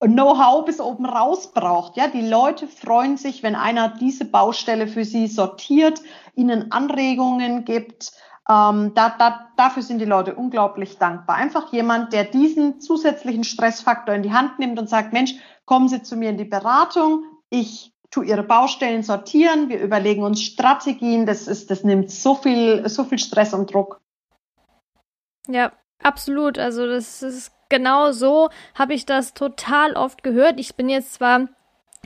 Know-how bis oben raus braucht. Ja, die Leute freuen sich, wenn einer diese Baustelle für sie sortiert, ihnen Anregungen gibt ähm, da, da, dafür sind die Leute unglaublich dankbar. Einfach jemand, der diesen zusätzlichen Stressfaktor in die Hand nimmt und sagt, Mensch, kommen Sie zu mir in die Beratung, ich tu Ihre Baustellen sortieren, wir überlegen uns Strategien, das ist, das nimmt so viel, so viel Stress und Druck. Ja, absolut. Also das ist genau so, habe ich das total oft gehört. Ich bin jetzt zwar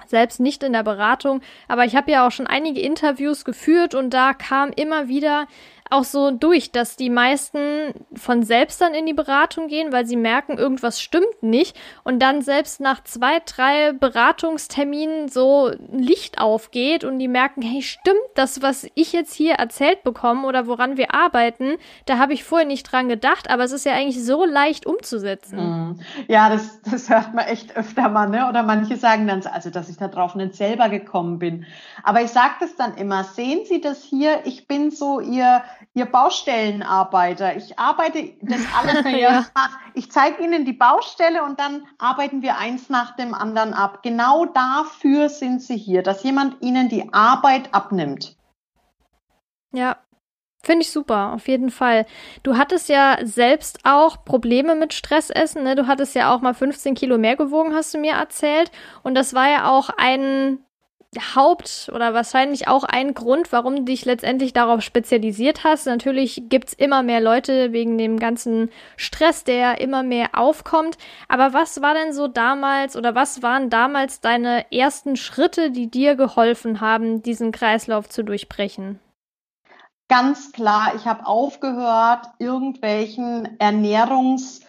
selbst nicht in der Beratung, aber ich habe ja auch schon einige Interviews geführt und da kam immer wieder auch so durch, dass die meisten von selbst dann in die Beratung gehen, weil sie merken, irgendwas stimmt nicht und dann selbst nach zwei, drei Beratungsterminen so Licht aufgeht und die merken, hey, stimmt das, was ich jetzt hier erzählt bekomme oder woran wir arbeiten, da habe ich vorher nicht dran gedacht, aber es ist ja eigentlich so leicht umzusetzen. Mhm. Ja, das, das hört man echt öfter mal, ne? Oder manche sagen dann, also dass ich da drauf nicht selber gekommen bin. Aber ich sage das dann immer, sehen Sie das hier, ich bin so Ihr ihr Baustellenarbeiter. Ich arbeite das [LAUGHS] alles ja. Ich zeige Ihnen die Baustelle und dann arbeiten wir eins nach dem anderen ab. Genau dafür sind Sie hier, dass jemand Ihnen die Arbeit abnimmt. Ja, Finde ich super, auf jeden Fall. Du hattest ja selbst auch Probleme mit Stressessen. Ne? Du hattest ja auch mal 15 Kilo mehr gewogen, hast du mir erzählt. Und das war ja auch ein Haupt- oder wahrscheinlich auch ein Grund, warum du dich letztendlich darauf spezialisiert hast. Natürlich gibt's immer mehr Leute wegen dem ganzen Stress, der immer mehr aufkommt. Aber was war denn so damals oder was waren damals deine ersten Schritte, die dir geholfen haben, diesen Kreislauf zu durchbrechen? Ganz klar, ich habe aufgehört, irgendwelchen Ernährungstrends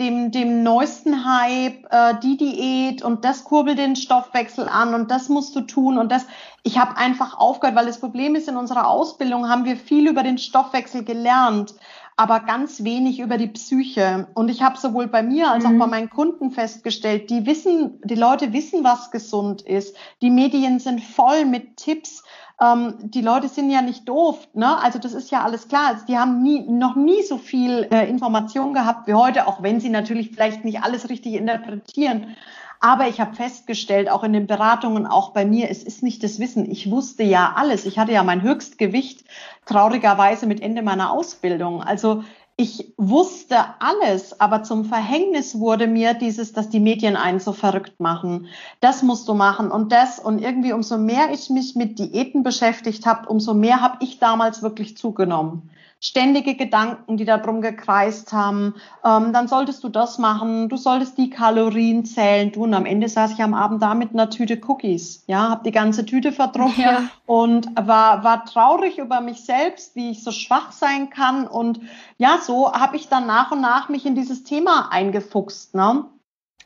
dem, dem neuesten Hype, äh, die Diät und das kurbelt den Stoffwechsel an und das musst du tun und das. Ich habe einfach aufgehört, weil das Problem ist, in unserer Ausbildung haben wir viel über den Stoffwechsel gelernt, aber ganz wenig über die Psyche. Und ich habe sowohl bei mir als auch mhm. bei meinen Kunden festgestellt, die wissen, die Leute wissen, was gesund ist. Die Medien sind voll mit Tipps ähm, die Leute sind ja nicht doof, ne? Also das ist ja alles klar. Also die haben nie, noch nie so viel äh, Information gehabt wie heute, auch wenn sie natürlich vielleicht nicht alles richtig interpretieren. Aber ich habe festgestellt, auch in den Beratungen, auch bei mir, es ist nicht das Wissen. Ich wusste ja alles. Ich hatte ja mein Höchstgewicht traurigerweise mit Ende meiner Ausbildung. Also ich wusste alles, aber zum Verhängnis wurde mir dieses, dass die Medien einen so verrückt machen. Das musst du machen und das und irgendwie umso mehr ich mich mit Diäten beschäftigt habe, umso mehr habe ich damals wirklich zugenommen. Ständige Gedanken, die da drum gekreist haben. Ähm, dann solltest du das machen, du solltest die Kalorien zählen. Du, und am Ende saß ich am Abend da mit einer Tüte Cookies. Ja, habe die ganze Tüte verdruckt ja. und war, war traurig über mich selbst, wie ich so schwach sein kann. Und ja, so habe ich dann nach und nach mich in dieses Thema eingefuchst. Ne?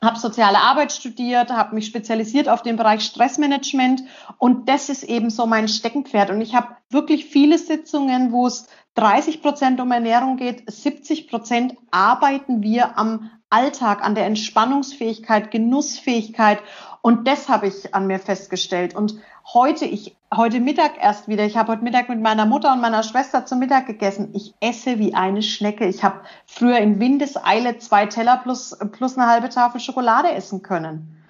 habe soziale Arbeit studiert, habe mich spezialisiert auf den Bereich Stressmanagement und das ist eben so mein Steckenpferd. Und ich habe wirklich viele Sitzungen, wo es 30 Prozent um Ernährung geht, 70 Prozent arbeiten wir am Alltag, an der Entspannungsfähigkeit, Genussfähigkeit. Und das habe ich an mir festgestellt. Und heute, ich, heute Mittag erst wieder, ich habe heute Mittag mit meiner Mutter und meiner Schwester zum Mittag gegessen. Ich esse wie eine Schnecke. Ich habe früher in Windeseile zwei Teller plus, plus eine halbe Tafel Schokolade essen können.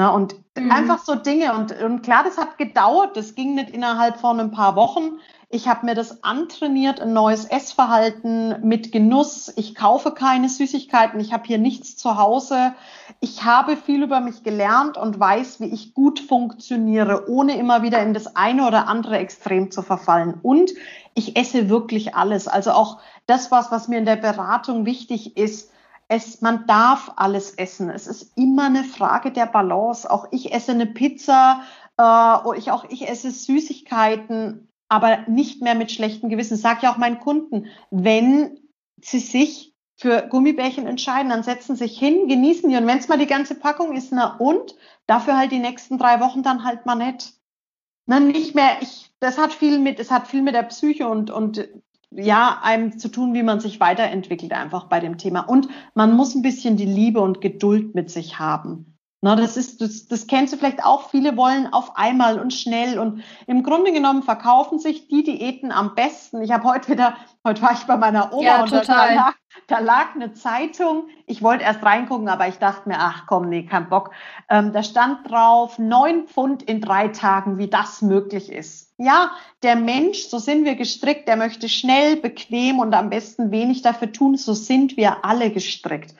Na, und mhm. einfach so Dinge. Und, und klar, das hat gedauert. Das ging nicht innerhalb von ein paar Wochen. Ich habe mir das antrainiert, ein neues Essverhalten mit Genuss. Ich kaufe keine Süßigkeiten. Ich habe hier nichts zu Hause. Ich habe viel über mich gelernt und weiß, wie ich gut funktioniere, ohne immer wieder in das eine oder andere Extrem zu verfallen. Und ich esse wirklich alles. Also auch das, was, was mir in der Beratung wichtig ist, es, man darf alles essen. Es ist immer eine Frage der Balance. Auch ich esse eine Pizza, äh, ich, auch ich esse Süßigkeiten aber nicht mehr mit schlechtem Gewissen. Sag ja auch meinen Kunden, wenn sie sich für Gummibärchen entscheiden, dann setzen sich hin, genießen die. Und wenn es mal die ganze Packung ist, na und? Dafür halt die nächsten drei Wochen dann halt mal nicht. Na, nicht mehr, ich, das hat viel mit, es hat viel mit der Psyche und, und ja, einem zu tun, wie man sich weiterentwickelt einfach bei dem Thema. Und man muss ein bisschen die Liebe und Geduld mit sich haben. Na, das ist, das, das kennst du vielleicht auch. Viele wollen auf einmal und schnell und im Grunde genommen verkaufen sich die Diäten am besten. Ich habe heute wieder, heute war ich bei meiner Oma ja, und total. Da, lag, da lag eine Zeitung. Ich wollte erst reingucken, aber ich dachte mir, ach komm, nee, kein Bock. Ähm, da stand drauf, neun Pfund in drei Tagen, wie das möglich ist. Ja, der Mensch, so sind wir gestrickt, der möchte schnell, bequem und am besten wenig dafür tun. So sind wir alle gestrickt.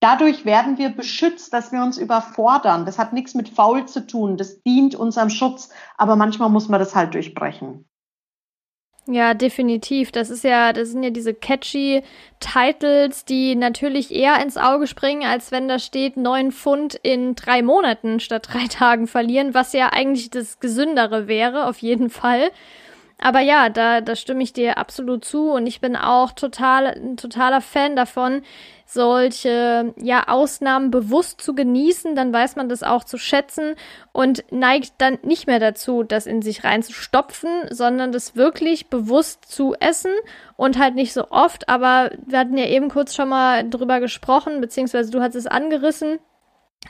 Dadurch werden wir beschützt, dass wir uns überfordern. Das hat nichts mit faul zu tun. Das dient unserem Schutz. Aber manchmal muss man das halt durchbrechen. Ja, definitiv. Das ist ja, das sind ja diese catchy Titles, die natürlich eher ins Auge springen, als wenn da steht neun Pfund in drei Monaten statt drei Tagen verlieren, was ja eigentlich das Gesündere wäre, auf jeden Fall. Aber ja, da, da stimme ich dir absolut zu und ich bin auch total, ein totaler Fan davon, solche ja Ausnahmen bewusst zu genießen, dann weiß man das auch zu schätzen und neigt dann nicht mehr dazu, das in sich reinzustopfen, sondern das wirklich bewusst zu essen und halt nicht so oft. Aber wir hatten ja eben kurz schon mal drüber gesprochen, beziehungsweise du hast es angerissen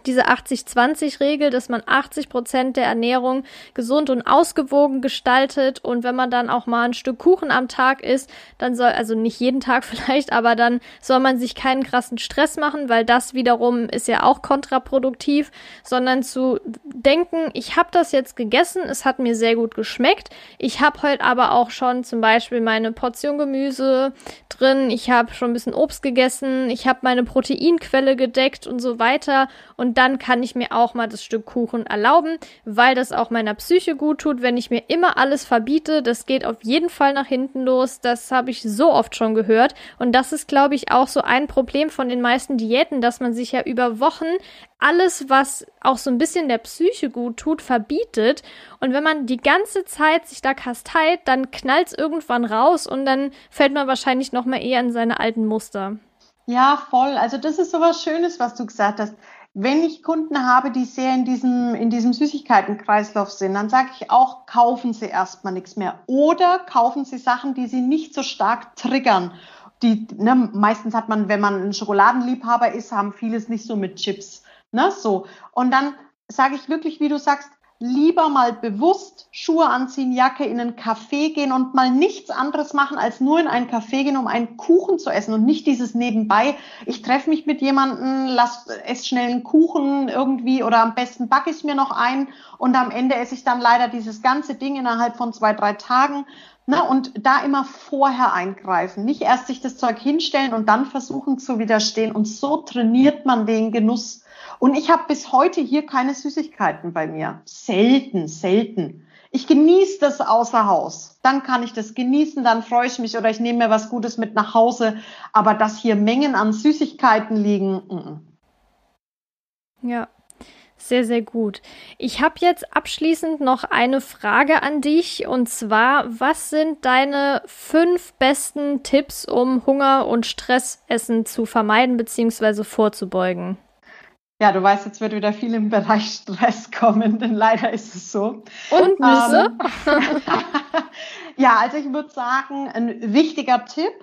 diese 80-20-Regel, dass man 80 Prozent der Ernährung gesund und ausgewogen gestaltet. Und wenn man dann auch mal ein Stück Kuchen am Tag isst, dann soll, also nicht jeden Tag [LAUGHS] vielleicht, aber dann soll man sich keinen krassen Stress machen, weil das wiederum ist ja auch kontraproduktiv, sondern zu denken, ich habe das jetzt gegessen, es hat mir sehr gut geschmeckt, ich habe heute aber auch schon zum Beispiel meine Portion Gemüse drin, ich habe schon ein bisschen Obst gegessen, ich habe meine Proteinquelle gedeckt und so weiter. Und dann kann ich mir auch mal das Stück Kuchen erlauben, weil das auch meiner Psyche gut tut, wenn ich mir immer alles verbiete. Das geht auf jeden Fall nach hinten los. Das habe ich so oft schon gehört. Und das ist, glaube ich, auch so ein Problem von den meisten Diäten, dass man sich ja über Wochen alles, was auch so ein bisschen der Psyche gut tut, verbietet. Und wenn man die ganze Zeit sich da kasteit, dann knallt es irgendwann raus und dann fällt man wahrscheinlich noch mal eher in seine alten Muster. Ja, voll. Also das ist so was Schönes, was du gesagt hast. Wenn ich Kunden habe, die sehr in diesem, in diesem Süßigkeitenkreislauf sind, dann sage ich auch, kaufen Sie erstmal nichts mehr. Oder kaufen Sie Sachen, die Sie nicht so stark triggern. Die, ne, meistens hat man, wenn man ein Schokoladenliebhaber ist, haben vieles nicht so mit Chips. Ne, so. Und dann sage ich wirklich, wie du sagst, lieber mal bewusst Schuhe anziehen, Jacke in einen Café gehen und mal nichts anderes machen, als nur in einen Café gehen, um einen Kuchen zu essen und nicht dieses nebenbei. Ich treffe mich mit jemandem, lass ess schnell einen Kuchen irgendwie oder am besten backe ich mir noch ein und am Ende esse ich dann leider dieses ganze Ding innerhalb von zwei, drei Tagen. Na, und da immer vorher eingreifen, nicht erst sich das Zeug hinstellen und dann versuchen zu widerstehen. Und so trainiert man den Genuss und ich habe bis heute hier keine Süßigkeiten bei mir. Selten, selten. Ich genieße das außer Haus. Dann kann ich das genießen, dann freue ich mich oder ich nehme mir was Gutes mit nach Hause. Aber dass hier Mengen an Süßigkeiten liegen, mm. Ja, sehr, sehr gut. Ich habe jetzt abschließend noch eine Frage an dich und zwar, was sind deine fünf besten Tipps, um Hunger und Stressessen zu vermeiden bzw. vorzubeugen? Ja, du weißt, jetzt wird wieder viel im Bereich Stress kommen, denn leider ist es so. Und Nüsse? Ähm, [LAUGHS] ja, also ich würde sagen, ein wichtiger Tipp,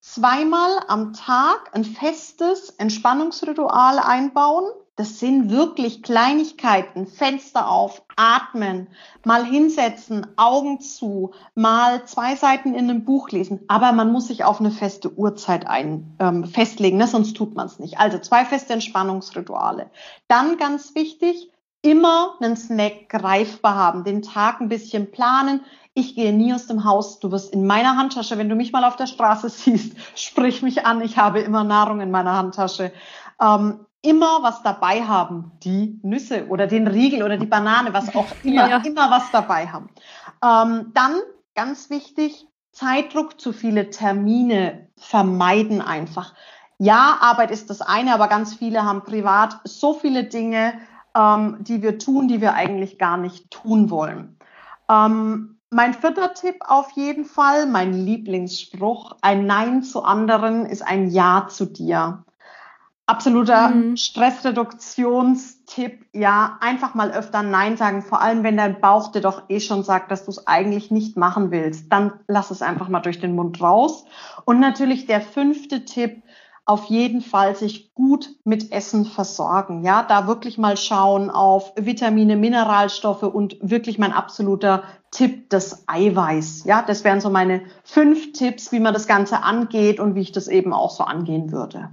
zweimal am Tag ein festes Entspannungsritual einbauen. Das sind wirklich Kleinigkeiten. Fenster auf, atmen, mal hinsetzen, Augen zu, mal zwei Seiten in einem Buch lesen. Aber man muss sich auf eine feste Uhrzeit ein, ähm, festlegen, ne? sonst tut man es nicht. Also zwei feste Entspannungsrituale. Dann ganz wichtig, immer einen Snack greifbar haben, den Tag ein bisschen planen. Ich gehe nie aus dem Haus. Du wirst in meiner Handtasche, wenn du mich mal auf der Straße [LAUGHS] siehst, sprich mich an. Ich habe immer Nahrung in meiner Handtasche. Ähm, immer was dabei haben, die Nüsse oder den Riegel oder die Banane, was auch [LAUGHS] immer, ja. immer was dabei haben. Ähm, dann, ganz wichtig, Zeitdruck, zu viele Termine vermeiden einfach. Ja, Arbeit ist das eine, aber ganz viele haben privat so viele Dinge, ähm, die wir tun, die wir eigentlich gar nicht tun wollen. Ähm, mein vierter Tipp auf jeden Fall, mein Lieblingsspruch, ein Nein zu anderen ist ein Ja zu dir absoluter mhm. Stressreduktionstipp. Ja, einfach mal öfter Nein sagen. Vor allem, wenn dein Bauch dir doch eh schon sagt, dass du es eigentlich nicht machen willst. Dann lass es einfach mal durch den Mund raus. Und natürlich der fünfte Tipp, auf jeden Fall sich gut mit Essen versorgen. Ja, da wirklich mal schauen auf Vitamine, Mineralstoffe und wirklich mein absoluter Tipp, das Eiweiß. Ja, das wären so meine fünf Tipps, wie man das Ganze angeht und wie ich das eben auch so angehen würde.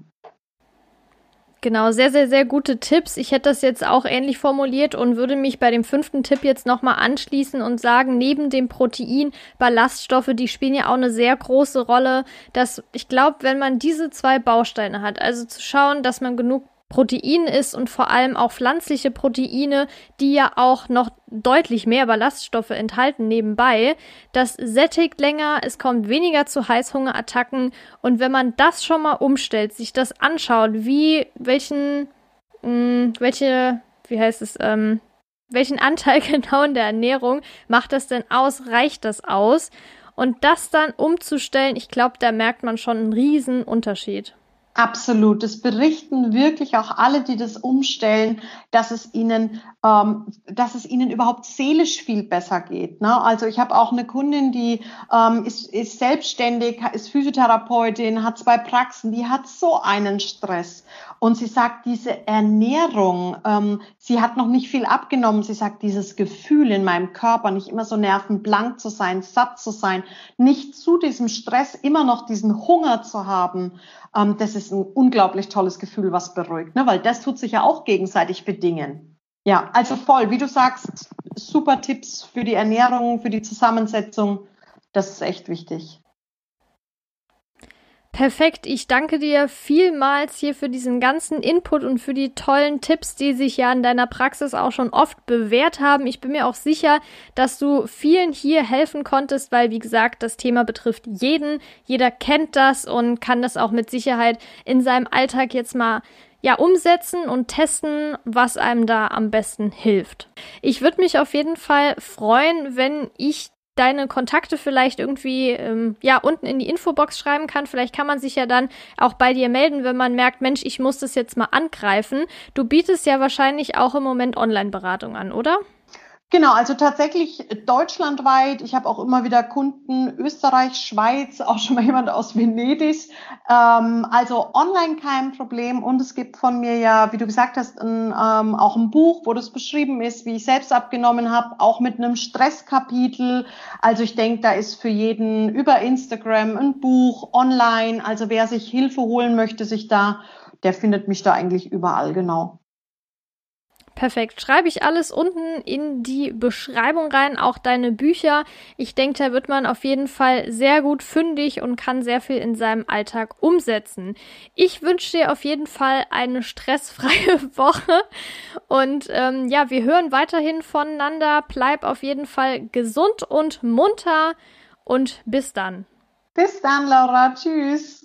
Genau, sehr, sehr, sehr gute Tipps. Ich hätte das jetzt auch ähnlich formuliert und würde mich bei dem fünften Tipp jetzt nochmal anschließen und sagen, neben dem Protein, Ballaststoffe, die spielen ja auch eine sehr große Rolle, dass ich glaube, wenn man diese zwei Bausteine hat, also zu schauen, dass man genug Protein ist und vor allem auch pflanzliche Proteine, die ja auch noch deutlich mehr Ballaststoffe enthalten nebenbei. Das sättigt länger, es kommt weniger zu Heißhungerattacken und wenn man das schon mal umstellt, sich das anschaut, wie welchen mh, hm, welche wie heißt es ähm, welchen [LAUGHS] Anteil genau in der Ernährung macht das denn aus? Reicht das aus? Und das dann umzustellen, ich glaube, da merkt man schon einen riesen Unterschied. Absolut. Das berichten wirklich auch alle, die das umstellen, dass es ihnen, ähm, dass es ihnen überhaupt seelisch viel besser geht. Ne? Also ich habe auch eine Kundin, die ähm, ist, ist selbstständig, ist Physiotherapeutin, hat zwei Praxen, die hat so einen Stress. Und sie sagt, diese Ernährung, ähm, sie hat noch nicht viel abgenommen. Sie sagt, dieses Gefühl in meinem Körper, nicht immer so nervenblank zu sein, satt zu sein, nicht zu diesem Stress immer noch diesen Hunger zu haben, ähm, das ist ein unglaublich tolles Gefühl, was beruhigt, ne? weil das tut sich ja auch gegenseitig bedingen. Ja, also voll, wie du sagst, super Tipps für die Ernährung, für die Zusammensetzung. Das ist echt wichtig. Perfekt, ich danke dir vielmals hier für diesen ganzen Input und für die tollen Tipps, die sich ja in deiner Praxis auch schon oft bewährt haben. Ich bin mir auch sicher, dass du vielen hier helfen konntest, weil, wie gesagt, das Thema betrifft jeden. Jeder kennt das und kann das auch mit Sicherheit in seinem Alltag jetzt mal ja, umsetzen und testen, was einem da am besten hilft. Ich würde mich auf jeden Fall freuen, wenn ich deine Kontakte vielleicht irgendwie ähm, ja unten in die Infobox schreiben kann. Vielleicht kann man sich ja dann auch bei dir melden, wenn man merkt, Mensch, ich muss das jetzt mal angreifen. Du bietest ja wahrscheinlich auch im Moment Online-Beratung an, oder? Genau, also tatsächlich deutschlandweit. Ich habe auch immer wieder Kunden Österreich, Schweiz, [LAUGHS] auch schon mal jemand aus Venedig. Ähm, also online kein Problem. Und es gibt von mir ja, wie du gesagt hast, ein, ähm, auch ein Buch, wo das beschrieben ist, wie ich selbst abgenommen habe, auch mit einem Stresskapitel. Also ich denke, da ist für jeden über Instagram ein Buch online. Also wer sich Hilfe holen möchte, sich da, der findet mich da eigentlich überall genau. Perfekt. Schreibe ich alles unten in die Beschreibung rein, auch deine Bücher. Ich denke, da wird man auf jeden Fall sehr gut fündig und kann sehr viel in seinem Alltag umsetzen. Ich wünsche dir auf jeden Fall eine stressfreie [LAUGHS] Woche und ähm, ja, wir hören weiterhin voneinander. Bleib auf jeden Fall gesund und munter und bis dann. Bis dann, Laura. Tschüss.